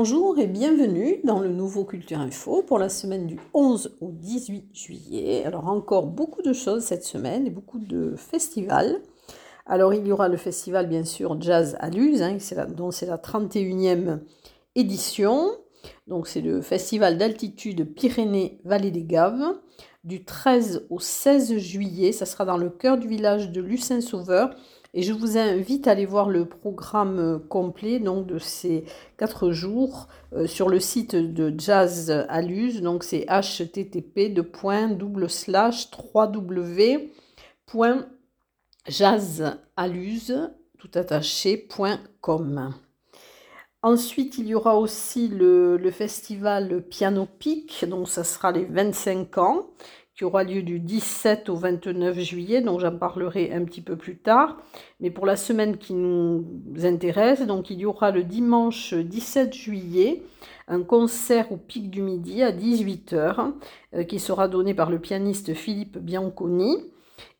Bonjour et bienvenue dans le nouveau Culture Info pour la semaine du 11 au 18 juillet. Alors encore beaucoup de choses cette semaine et beaucoup de festivals. Alors il y aura le festival bien sûr Jazz à Luz, hein, dont c'est la 31e édition. Donc c'est le festival d'altitude Pyrénées-Vallée des Gaves du 13 au 16 juillet. Ça sera dans le cœur du village de Lucin-Sauveur et je vous invite à aller voir le programme euh, complet donc, de ces quatre jours euh, sur le site de Jazz Aluse. Donc c'est http www.jazzaluse tout. Ensuite, il y aura aussi le, le, festival Piano Peak, donc ça sera les 25 ans qui aura lieu du 17 au 29 juillet, donc j'en parlerai un petit peu plus tard. Mais pour la semaine qui nous intéresse, donc il y aura le dimanche 17 juillet un concert au Pic du Midi à 18h euh, qui sera donné par le pianiste Philippe Bianconi.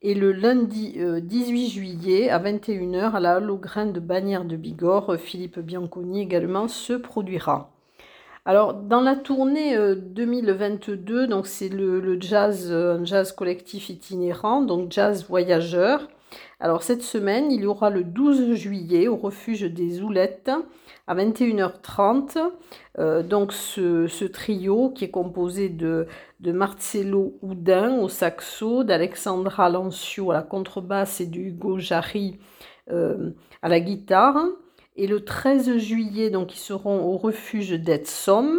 Et le lundi 18 euh, juillet à 21h à la Holograin de Bagnères de Bigorre, Philippe Bianconi également se produira. Alors, dans la tournée 2022, euh, donc c'est le, jazz, euh, un jazz collectif itinérant, donc jazz voyageur. Alors, cette semaine, il y aura le 12 juillet au refuge des Oulettes à 21h30. Euh, donc, ce, trio qui est composé de, Marcelo Houdin au saxo, d'Alexandra Lancio à la contrebasse et de Hugo Jarry à la guitare. Et le 13 juillet, donc, ils seront au refuge d'Etsom.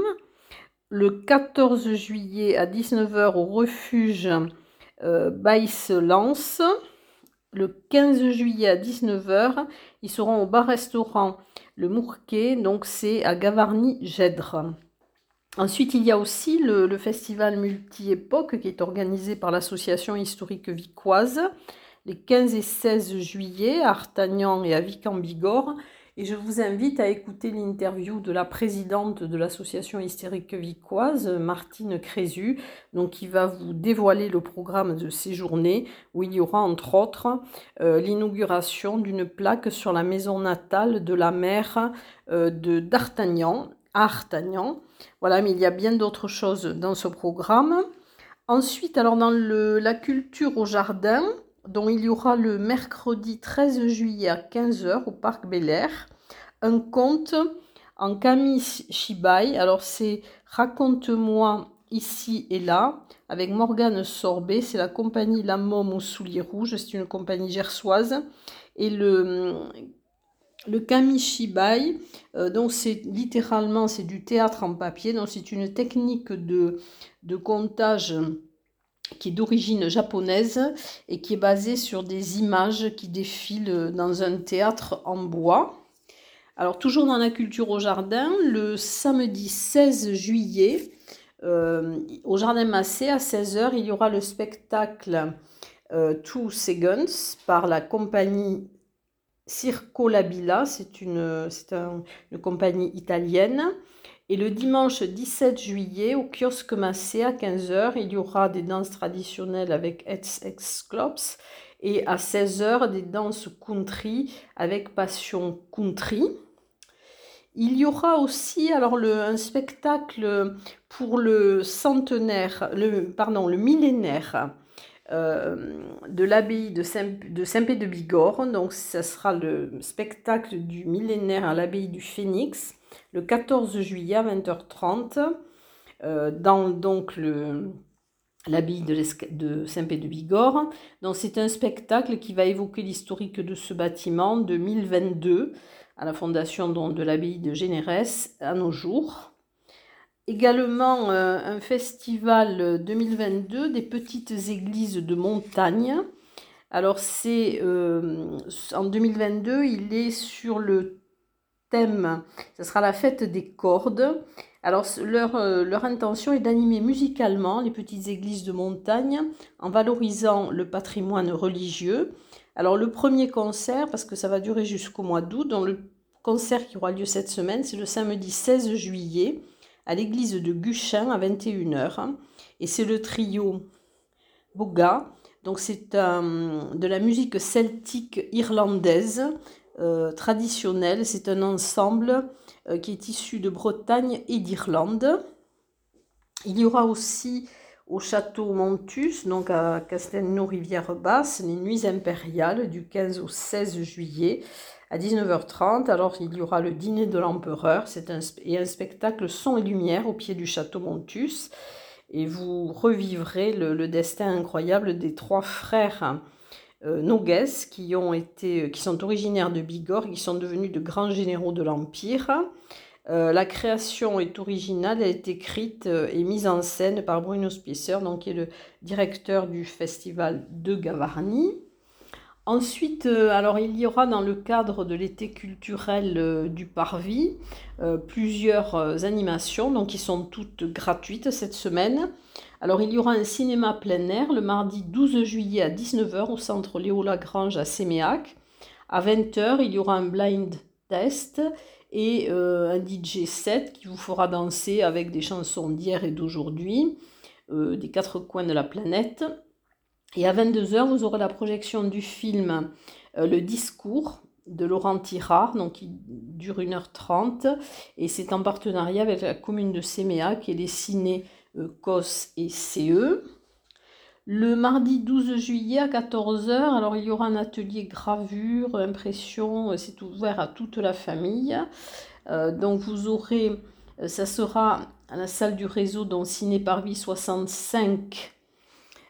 Le 14 juillet à 19h au refuge euh, lance Le 15 juillet à 19h, ils seront au bar-restaurant Le Mourquet, donc c'est à Gavarnie-Gèdre. Ensuite, il y a aussi le, le festival multi-époque qui est organisé par l'association historique vicoise les 15 et 16 juillet à Artagnan et à Vic-en-Bigorre. Et je vous invite à écouter l'interview de la présidente de l'association hystérique vicoise, Martine Crézu, donc qui va vous dévoiler le programme de ces journées, où il y aura entre autres euh, l'inauguration d'une plaque sur la maison natale de la mère euh, de d'Artagnan, Artagnan. Voilà, mais il y a bien d'autres choses dans ce programme. Ensuite, alors dans le, la culture au jardin, dont il y aura le mercredi 13 juillet à 15h au Parc Bel Air un conte en Camille Shibai. Alors c'est Raconte-moi ici et là avec Morgane Sorbet. C'est la compagnie La Môme aux souliers rouges. C'est une compagnie gersoise. Et le, le euh, donc c'est littéralement c'est du théâtre en papier. Donc c'est une technique de, de comptage qui est d'origine japonaise et qui est basée sur des images qui défilent dans un théâtre en bois. Alors toujours dans la culture au jardin, le samedi 16 juillet, euh, au Jardin Massé à 16h, il y aura le spectacle euh, Two Seconds par la compagnie Circo Labilla, c'est une compagnie italienne. Et le dimanche 17 juillet, au kiosque Massé à 15h, il y aura des danses traditionnelles avec Ex Clops et à 16h des danses country avec Passion Country. Il y aura aussi alors un spectacle pour le centenaire, le, pardon, le millénaire euh, de l'abbaye de Saint-Pé de, Bigorre. Donc, ce sera le spectacle du millénaire à l'abbaye du Phénix le 14 juillet à 20h30 euh, dans donc le l'abbaye de, de Saint-Pé de Bigorre. Donc c'est un spectacle qui va évoquer l'historique de ce bâtiment de 1022 à la fondation donc, de l'abbaye de Généresse à nos jours. Également euh, un festival 2022 des petites églises de montagne. Alors c'est euh, en 2022, il est sur le thème, ce sera la fête des cordes. Alors leur, euh, leur intention est d'animer musicalement les petites églises de montagne en valorisant le patrimoine religieux. Alors le premier concert, parce que ça va durer jusqu'au mois d'août, donc le concert qui aura lieu cette semaine, c'est le samedi 16 juillet à l'église de Guchin à 21h. Et c'est le trio Boga. Donc c'est de la musique celtique irlandaise euh, traditionnelle. C'est un ensemble qui est issu de Bretagne et d'Irlande. Il y aura aussi au château Montus, donc à Castelnau-Rivière-Basse, les nuits impériales du 15 au 16 juillet à 19h30. Alors il y aura le dîner de l'empereur un, et un spectacle son et lumière au pied du château Montus. Et vous revivrez le, destin incroyable des trois frères euh, Nogues qui, ont été, qui sont originaires de Bigorre qui sont devenus de grands généraux de l'Empire. Euh, la création est originale, elle est écrite euh, et mise en scène par Bruno Spicer, donc, qui est le directeur du festival de Gavarnie. Ensuite, euh, alors il y aura dans le cadre de l'été culturel du Parvis plusieurs animations, donc qui sont toutes gratuites cette semaine. Alors il y aura un cinéma plein air le mardi 12 juillet à 19h au centre Léo Lagrange à Séméac. À 20h, il y aura un blind test et euh, un DJ set qui vous fera danser avec des chansons d'hier et d'aujourd'hui, euh, des quatre coins de la planète. Et à 22h, vous aurez la projection du film euh, Le Discours de Laurent Tirard, donc qui dure 1h30, et c'est en partenariat avec la commune de Séméac et les ciné COS et CE. Le mardi 12 juillet à 14h, alors il y aura un atelier gravure, impression, euh, c'est ouvert à toute la famille. Euh, donc vous aurez, euh, ça sera à la salle du réseau dans Ciné Parvis 65.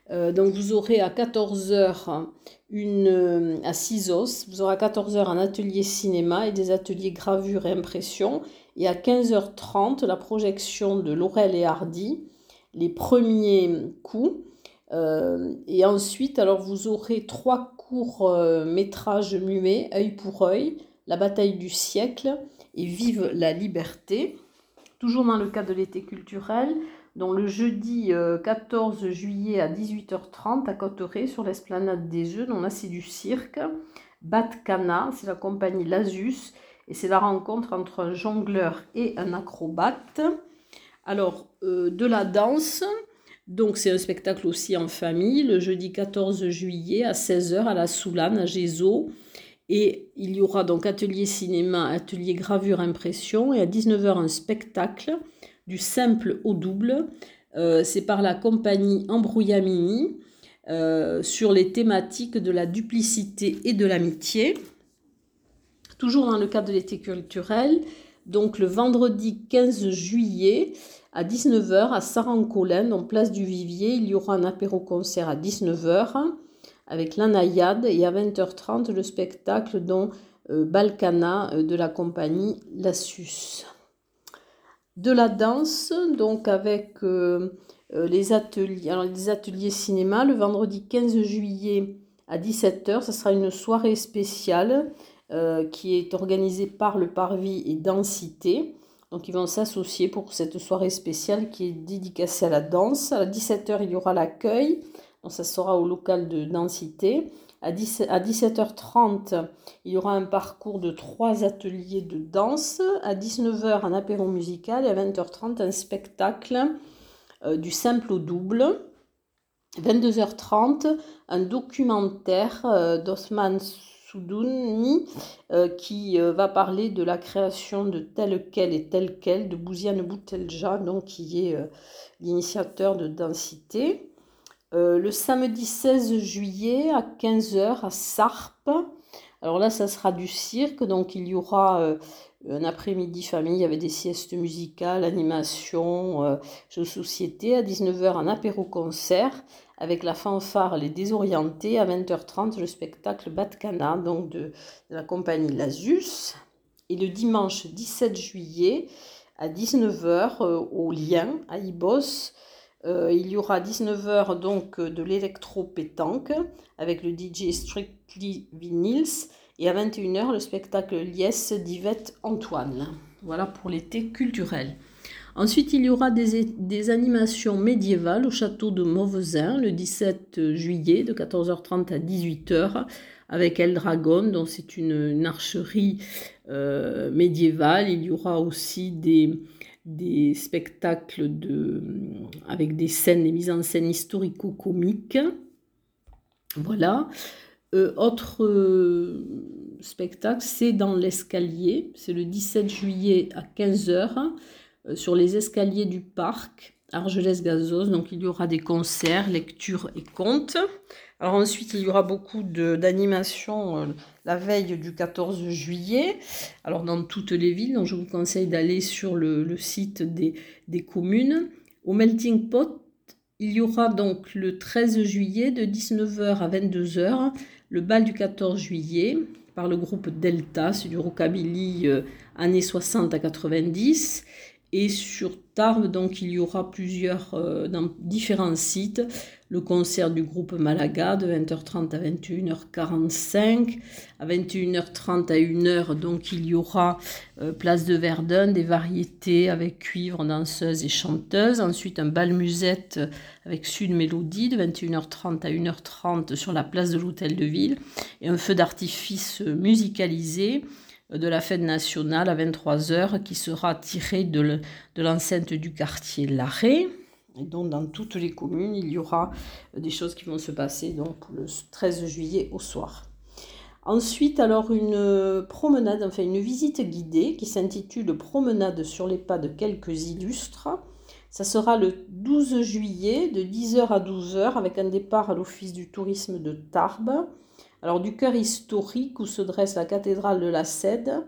Donc vous aurez à 14h une à Cisos, vous aurez à 14h un atelier cinéma et des ateliers gravure et impression. Et à 15h30 la projection de Laurel et Hardy, les premiers coups. Euh, et ensuite, alors vous aurez trois courts euh, métrages muets, œil pour œil, La bataille du siècle et Vive la liberté. Toujours dans le cadre de l'été culturel, dont le jeudi 14 euh, juillet à 18h30 à Cotteret sur l'esplanade des Jeux, on a c'est du cirque. Batcana, c'est la compagnie Lasus et c'est la rencontre entre un jongleur et un acrobate. Alors, de la danse, donc c'est un spectacle aussi en famille, le jeudi 14 juillet à 16h à la Soulane à Gézo. Et il y aura donc atelier cinéma, atelier gravure impression et à 19h un spectacle du simple au double. Euh, c'est par la compagnie Embrouillamini euh, sur les thématiques de la duplicité et de l'amitié. Toujours dans le cadre de l'été culturel, donc le vendredi 15 juillet, à 19h, à Sarancolin, en place du Vivier, il y aura un apéro-concert à 19h avec la naïade et à 20h30 le spectacle dont euh, Balkana de la compagnie Lassus. De la danse, donc avec euh, les ateliers, alors les ateliers cinéma, le vendredi 15 juillet à 17h, ce sera une soirée spéciale qui est organisée par le Parvis et Densité donc ils vont s'associer pour cette soirée spéciale qui est dédicacée à la danse. À 17h, il y aura l'accueil. Donc ça sera au local de densité. À, 17h30, il y aura un parcours de trois ateliers de danse. À 19h, un apéro musical. Et à 20h30, un spectacle euh, du simple au double. 22h30, un documentaire euh, d'Osman Soudouni, euh, qui va parler de la création de tel quel et tel quel de Bouziane Boutelja, donc qui est l'initiateur de Densité. Le samedi 16 juillet à 15h à Sarp. Alors là, ça sera du cirque, donc il y aura un après-midi famille avec des siestes musicales, animation, jeux de. À 19h, un apéro-concert avec la fanfare Les Désorientés. À 20h30, le spectacle Batcana, donc de, la compagnie Lasus. Et le dimanche 17 juillet, à 19h, euh, au Lien, à Ibos, euh, il y aura 19h donc de l'électro-pétanque avec le DJ Strictly Vinyls. Et à 21h, le spectacle Liesse d'Yvette Antoine. Voilà pour l'été culturel. Ensuite, il y aura des, animations médiévales au château de Mauvezin le 17 juillet de 14h30 à 18h avec El Dragon, dont c'est une, archerie euh, médiévale. Il y aura aussi des, des spectacles de, avec des scènes, des mises en scène historico-comiques. Voilà. Euh, autre euh, spectacle, c'est dans l'escalier. C'est le 17 juillet à 15h sur les escaliers du parc Argelès-Gazos. Donc il y aura des concerts, lectures et contes. Alors ensuite, il y aura beaucoup d'animations euh, la veille du 14 juillet. Alors dans toutes les villes, donc je vous conseille d'aller sur le, site des, des, communes. Au Melting Pot, il y aura donc le 13 juillet de 19h à 22h le bal du 14 juillet par le groupe Delta, c'est du rockabilly euh, années 60 à 90. Et sur Donc il y aura plusieurs, euh, dans différents sites, le concert du groupe Malaga de 20h30 à 21h45. À 21h30 à 1h, donc il y aura euh, Place de Verdun, des variétés avec cuivre, danseuses et chanteuses. Ensuite, un bal musette avec Sud Mélodie de 21h30 à 1h30 sur la place de l'Hôtel de Ville. Et un feu d'artifice musicalisé de la fête nationale à 23h qui sera tiré de l'enceinte du quartier Larré. Et donc dans toutes les communes, il y aura des choses qui vont se passer donc le 13 juillet au soir. Ensuite, alors une promenade, enfin une visite guidée qui s'intitule Promenade sur les pas de quelques illustres. Ça sera le 12 juillet de 10h à 12h avec un départ à l'Office du tourisme de Tarbes alors du cœur historique où se dresse la cathédrale de la Cède,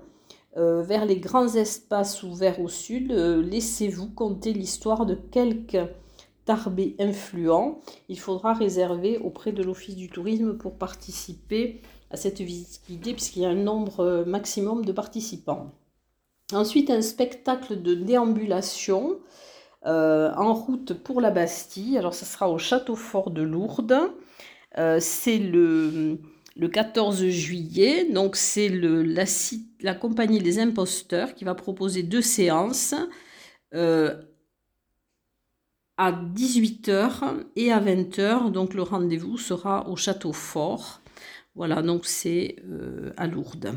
euh, vers les grands espaces ouverts au sud, euh, laissez-vous compter l'histoire de quelques tarbés influents. Il faudra réserver auprès de l'Office du tourisme pour participer à cette visite guidée puisqu'il y a un nombre euh, maximum de participants. Ensuite, un spectacle de déambulation en route pour la Bastille. Alors, ce sera au Château Fort de Lourdes. c'est le le 14 juillet. Donc c'est la, compagnie des imposteurs qui va proposer deux séances euh, à 18h et à 20h. Donc le rendez-vous sera au Château Fort. Voilà, donc c'est euh, à Lourdes.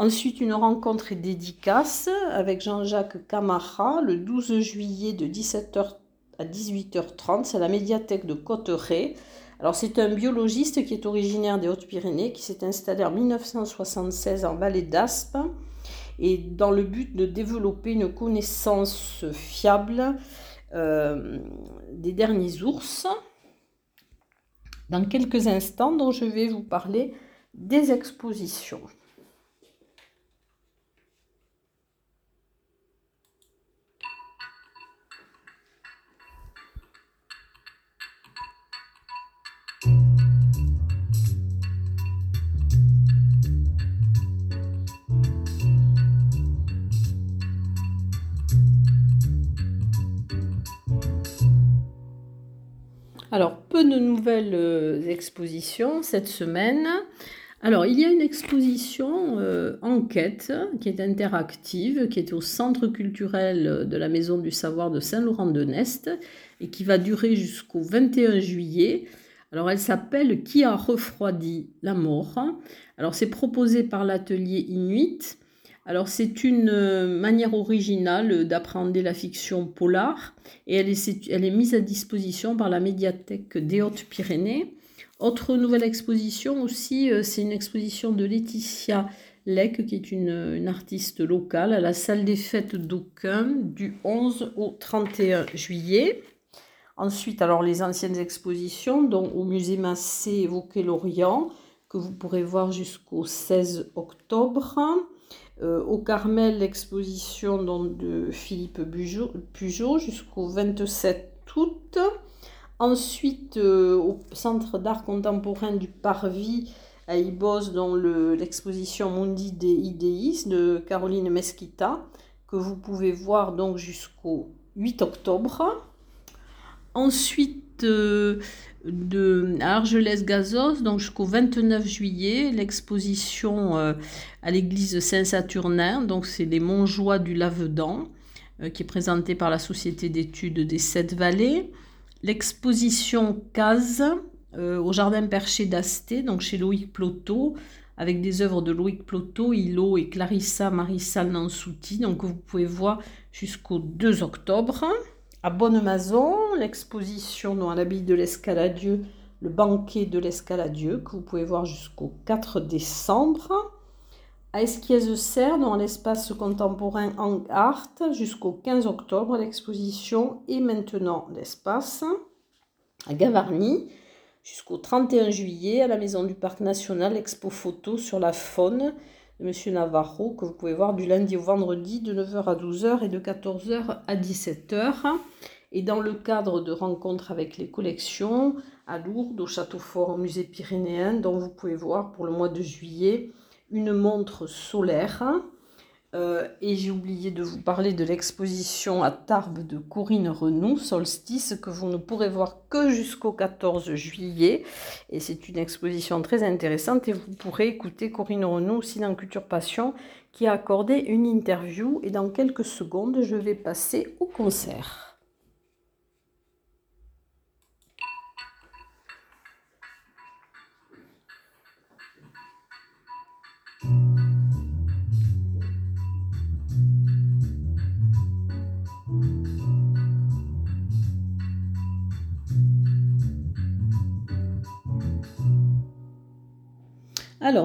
Ensuite, une rencontre et dédicace avec Jean-Jacques Camara le 12 juillet de 17h à 18h30. C'est la médiathèque de Cotteret. Alors c'est un biologiste qui est originaire des Hautes-Pyrénées, qui s'est installé en 1976 en vallée d'Aspe, et dans le but de développer une connaissance fiable euh, des derniers ours. Dans quelques instants, dont je vais vous parler des expositions. Alors, peu de nouvelles euh, expositions cette semaine. Alors, il y a une exposition euh, enquête qui est interactive, qui est au Centre culturel de la Maison du Savoir de Saint-Laurent-de-Nest et qui va durer jusqu'au 21 juillet. Alors, elle s'appelle Qui a refroidi la mort? Alors, c'est proposé par l'atelier Inuit alors c'est une euh, manière originale d'apprendre la fiction polar et elle est, mise à disposition par la médiathèque des Hautes-Pyrénées. Autre nouvelle exposition aussi, euh, c'est une exposition de Laetitia Lec, qui est une, artiste locale, à la salle des fêtes d'Aucun du 11 au 31 juillet. Ensuite, alors les anciennes expositions, dont au musée Massé évoqué l'Orient, que vous pourrez voir jusqu'au 16 octobre. Euh, au Carmel, l'exposition de Philippe Pujot jusqu'au 27 août. Ensuite, euh, au Centre d'art contemporain du Parvis à Ibos, dans l'exposition Mundi des Idéis de Caroline Mesquita, que vous pouvez voir donc jusqu'au 8 octobre. Ensuite, euh, de Argelès-Gazos, donc jusqu'au 29 juillet, l'exposition euh, à l'église Saint-Saturnin, donc c'est les Montjoie du Lavedan, euh, qui est présentée par la Société d'études des Sept Vallées. L'exposition Case au Jardin Perché d'Asté, donc chez Loïc Ploto, avec des œuvres de Loïc Ploto, Hilo et Clarissa Marissal Nansouti, donc vous pouvez voir jusqu'au 2 octobre. À Bonne-Maison, l'exposition dans l'abbaye de l'Escaladieu, le banquet de l'Escaladieu, que vous pouvez voir jusqu'au 4 décembre. À Esquiez-Serre, dans l'espace contemporain en Art, jusqu'au 15 octobre, l'exposition est maintenant l'espace. À Gavarnie, jusqu'au 31 juillet, à la Maison du Parc National, expo photo sur la faune de M. Navarro, que vous pouvez voir du lundi au vendredi de 9h à 12h et de 14h à 17h. Et dans le cadre de rencontres avec les collections, à Lourdes, au Château Fort, au Musée Pyrénéen, dont vous pouvez voir pour le mois de juillet une montre solaire. Euh, et j'ai oublié de vous parler de l'exposition à Tarbes de Corinne Renou, Solstice, que vous ne pourrez voir que jusqu'au 14 juillet. Et c'est une exposition très intéressante et vous pourrez écouter Corinne Renou aussi dans Culture Passion qui a accordé une interview. Et dans quelques secondes, je vais passer au concert. Alors,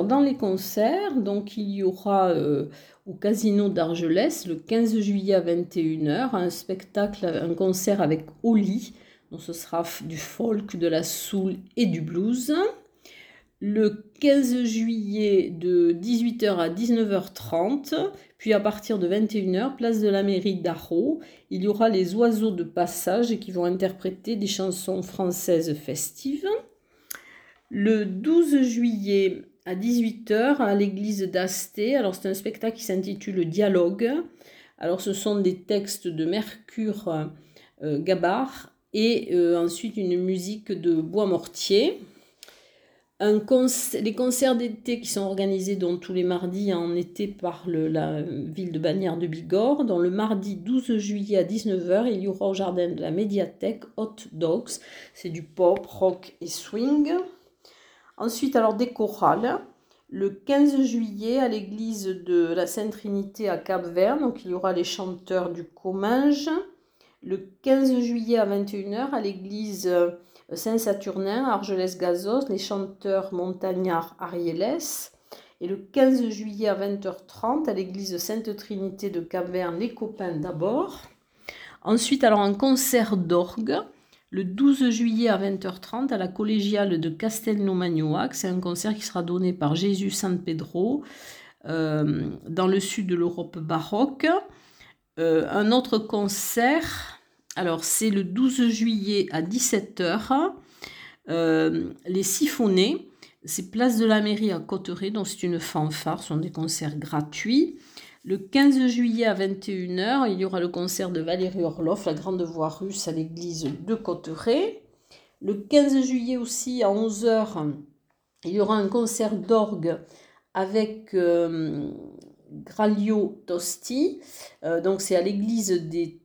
dans les concerts, donc il y aura euh, au Casino d'Argelès le 15 juillet à 21h un spectacle, un concert avec Oli. Donc, ce sera du folk, de la soul et du blues. Le 15 juillet de 18h à 19h30, puis à partir de 21h, place de la mairie d'Arro, il y aura les oiseaux de passage qui vont interpréter des chansons françaises festives. Le 12 juillet à 18h à l'église d'Asté. Alors c'est un spectacle qui s'intitule Dialogue. Alors ce sont des textes de Mercure euh, Gabard et euh, ensuite une musique de Bois Mortier. Les concerts d'été qui sont organisés tous les mardis en été par la ville de Bagnères de Bigorre. Dans le mardi 12 juillet à 19h, il y aura au jardin de la médiathèque Hot Dogs. C'est du pop, rock et swing. Ensuite, alors des chorales. Le 15 juillet, à l'église de la Sainte Trinité à Cap-Vert, donc il y aura les chanteurs du Comminges. Le 15 juillet à 21h, à l'église euh, Saint-Saturnin Argelès-Gazos, les chanteurs montagnards Ariélès. Et le 15 juillet à 20h30, à l'église Sainte Trinité de Cap-Vert, les copains d'abord. Ensuite, alors un concert d'orgue le 12 juillet à 20h30 à la collégiale de Castelnau-Magnoac. C'est un concert qui sera donné par Jésus San Pedro euh, dans le sud de l'Europe baroque. Euh, un autre concert, alors c'est le 12 juillet à 17h, euh, les siphonnés. C'est place de la mairie à Cotteret, donc c'est une fanfare, ce sont des concerts gratuits. Le 15 juillet à 21h, il y aura le concert de Valérie Orloff, la grande voix russe à l'église de Cotteret. Le 15 juillet aussi à 11h, il y aura un concert d'orgue avec euh, Gralio Tosti. Euh, donc c'est à l'église des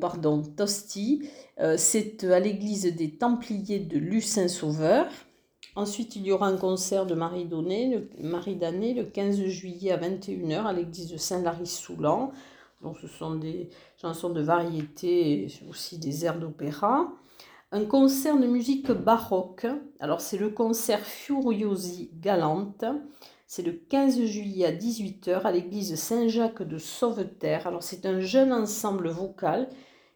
pardon, Tosti. Euh, c'est à l'église des Templiers de Lucin-Sauveur. Ensuite, il y aura un concert de Marie, Donné, le, Marie le 15 juillet à 21h à l'église de Saint-Lary-Soulan. Donc, ce sont des chansons de variété et aussi des airs d'opéra. Un concert de musique baroque. Alors, c'est le concert Furiosi Galante. C'est le 15 juillet à 18h à l'église Saint-Jacques de Sauveterre. Alors, c'est un jeune ensemble vocal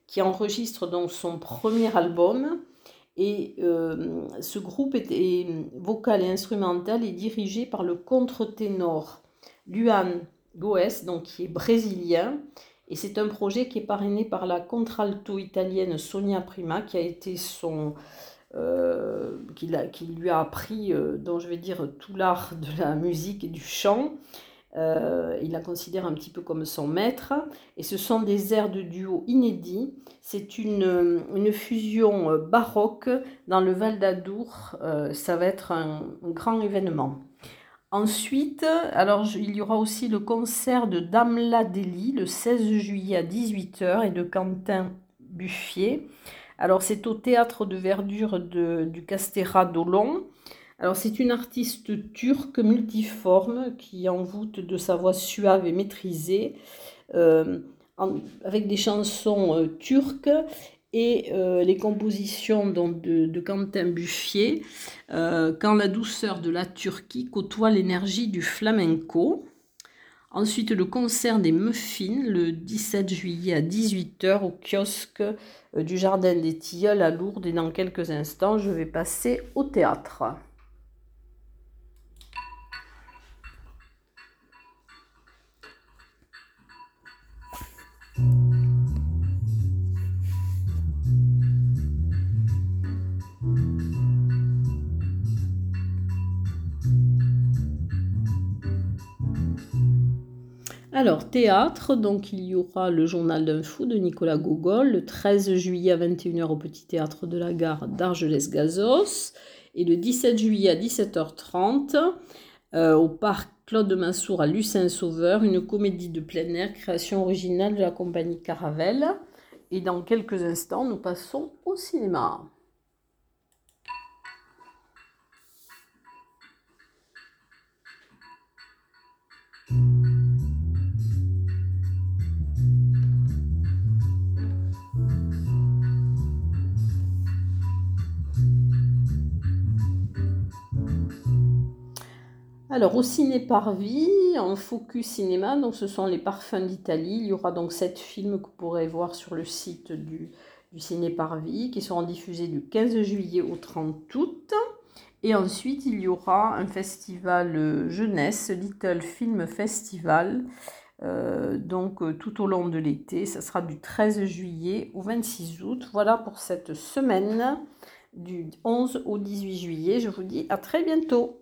qui enregistre donc son premier album. Et euh, ce groupe est, vocal et instrumental est dirigé par le contre-ténor Luan Goes, donc qui est brésilien. Et c'est un projet qui est parrainé par la contralto italienne Sonia Prima, qui a été son, euh, qui, qui, lui a appris, euh, dont je vais dire, tout l'art de la musique et du chant. Euh, il la considère un petit peu comme son maître. Et ce sont des airs de duo inédits. C'est une, une, fusion baroque dans le Val d'Adour. Ça va être un, grand événement. Ensuite, alors il y aura aussi le concert de Damla Deli le 16 juillet à 18h et de Quentin Buffier. Alors c'est au théâtre de verdure du Castéra d'Olon. Alors c'est une artiste turque multiforme qui envoûte de sa voix suave et maîtrisée, euh, avec des chansons euh, turques et euh, les compositions de, de, Quentin Buffier, quand la douceur de la Turquie côtoie l'énergie du flamenco. Ensuite, le concert des Muffins le 17 juillet à 18h au kiosque euh, du Jardin des Tilleuls à Lourdes. Et dans quelques instants, je vais passer au théâtre. Alors, théâtre, donc il y aura le journal d'un fou de Nicolas Gogol le 13 juillet à 21h au Petit Théâtre de la Gare d'Argelès-Gazos et le 17 juillet à 17h30 euh, au Parc Claude Massour à Lucin-Sauveur, une comédie de plein air, création originale de la compagnie Caravelle. Et dans quelques instants, nous passons au cinéma. Alors au ciné Parvis, en focus cinéma, donc ce sont les parfums d'Italie. Il y aura donc sept films que vous pourrez voir sur le site du, du ciné qui seront diffusés du 15 juillet au 30 août. Et ensuite, il y aura un festival jeunesse, Little Film Festival, euh, donc euh, tout au long de l'été. Ça sera du 13 juillet au 26 août. Voilà pour cette semaine du 11 au 18 juillet. Je vous dis à très bientôt.